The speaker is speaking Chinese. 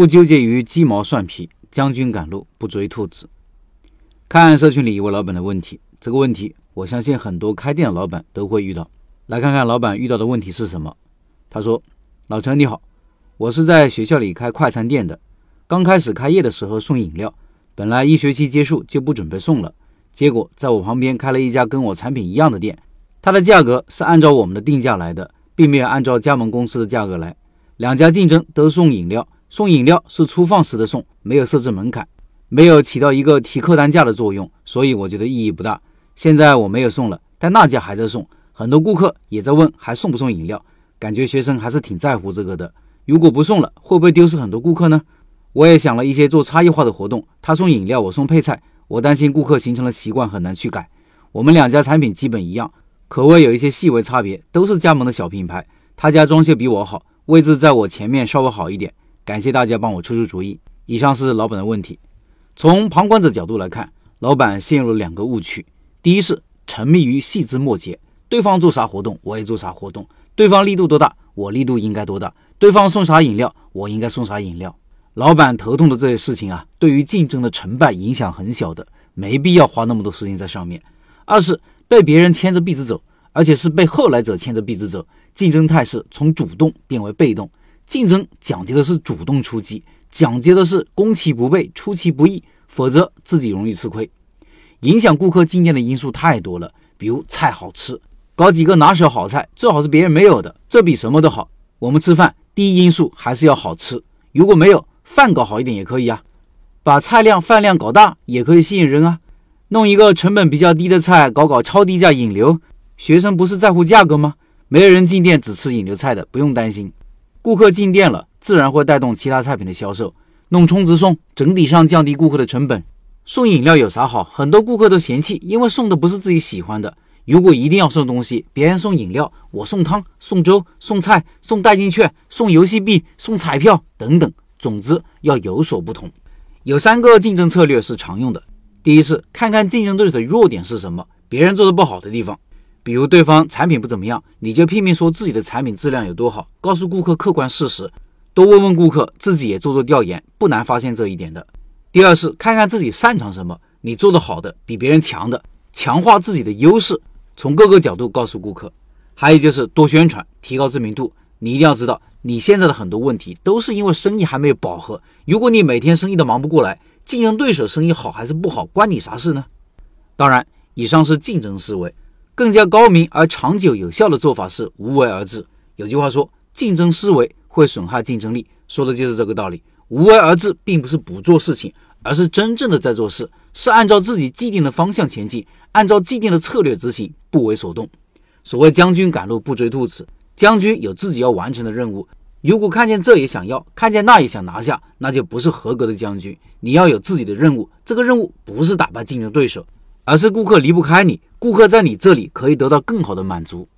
不纠结于鸡毛蒜皮，将军赶路不追兔子。看社群里一位老板的问题，这个问题我相信很多开店的老板都会遇到。来看看老板遇到的问题是什么。他说：“老陈你好，我是在学校里开快餐店的，刚开始开业的时候送饮料，本来一学期结束就不准备送了，结果在我旁边开了一家跟我产品一样的店，它的价格是按照我们的定价来的。”并没有按照加盟公司的价格来，两家竞争都送饮料，送饮料是初放时的送，没有设置门槛，没有起到一个提客单价的作用，所以我觉得意义不大。现在我没有送了，但那家还在送，很多顾客也在问还送不送饮料，感觉学生还是挺在乎这个的。如果不送了，会不会丢失很多顾客呢？我也想了一些做差异化的活动，他送饮料，我送配菜，我担心顾客形成了习惯很难去改。我们两家产品基本一样。口味有一些细微差别，都是加盟的小品牌。他家装修比我好，位置在我前面稍微好一点。感谢大家帮我出出主意。以上是老板的问题。从旁观者角度来看，老板陷入了两个误区：第一是沉迷于细枝末节，对方做啥活动我也做啥活动，对方力度多大我力度应该多大，对方送啥饮料我应该送啥饮料。老板头痛的这些事情啊，对于竞争的成败影响很小的，没必要花那么多时间在上面。二是。被别人牵着鼻子走，而且是被后来者牵着鼻子走，竞争态势从主动变为被动。竞争讲究的是主动出击，讲究的是攻其不备，出其不意，否则自己容易吃亏。影响顾客进店的因素太多了，比如菜好吃，搞几个拿手好菜，最好是别人没有的，这比什么都好。我们吃饭第一因素还是要好吃，如果没有饭搞好一点也可以啊，把菜量饭量搞大也可以吸引人啊。弄一个成本比较低的菜，搞搞超低价引流，学生不是在乎价格吗？没有人进店只吃引流菜的，不用担心。顾客进店了，自然会带动其他菜品的销售。弄充值送，整体上降低顾客的成本。送饮料有啥好？很多顾客都嫌弃，因为送的不是自己喜欢的。如果一定要送东西，别人送饮料，我送汤、送粥、送菜、送代金券、送游戏币、送彩票等等。总之要有所不同。有三个竞争策略是常用的。第一是看看竞争对手的弱点是什么，别人做的不好的地方，比如对方产品不怎么样，你就拼命说自己的产品质量有多好，告诉顾客客观事实，多问问顾客，自己也做做调研，不难发现这一点的。第二是看看自己擅长什么，你做的好的比别人强的，强化自己的优势，从各个角度告诉顾客。还有就是多宣传，提高知名度。你一定要知道，你现在的很多问题都是因为生意还没有饱和。如果你每天生意都忙不过来，竞争对手生意好还是不好，关你啥事呢？当然，以上是竞争思维，更加高明而长久有效的做法是无为而治。有句话说，竞争思维会损害竞争力，说的就是这个道理。无为而治并不是不做事情，而是真正的在做事，是按照自己既定的方向前进，按照既定的策略执行，不为所动。所谓将军赶路不追兔子，将军有自己要完成的任务。如果看见这也想要，看见那也想拿下，那就不是合格的将军。你要有自己的任务，这个任务不是打败竞争对手，而是顾客离不开你，顾客在你这里可以得到更好的满足。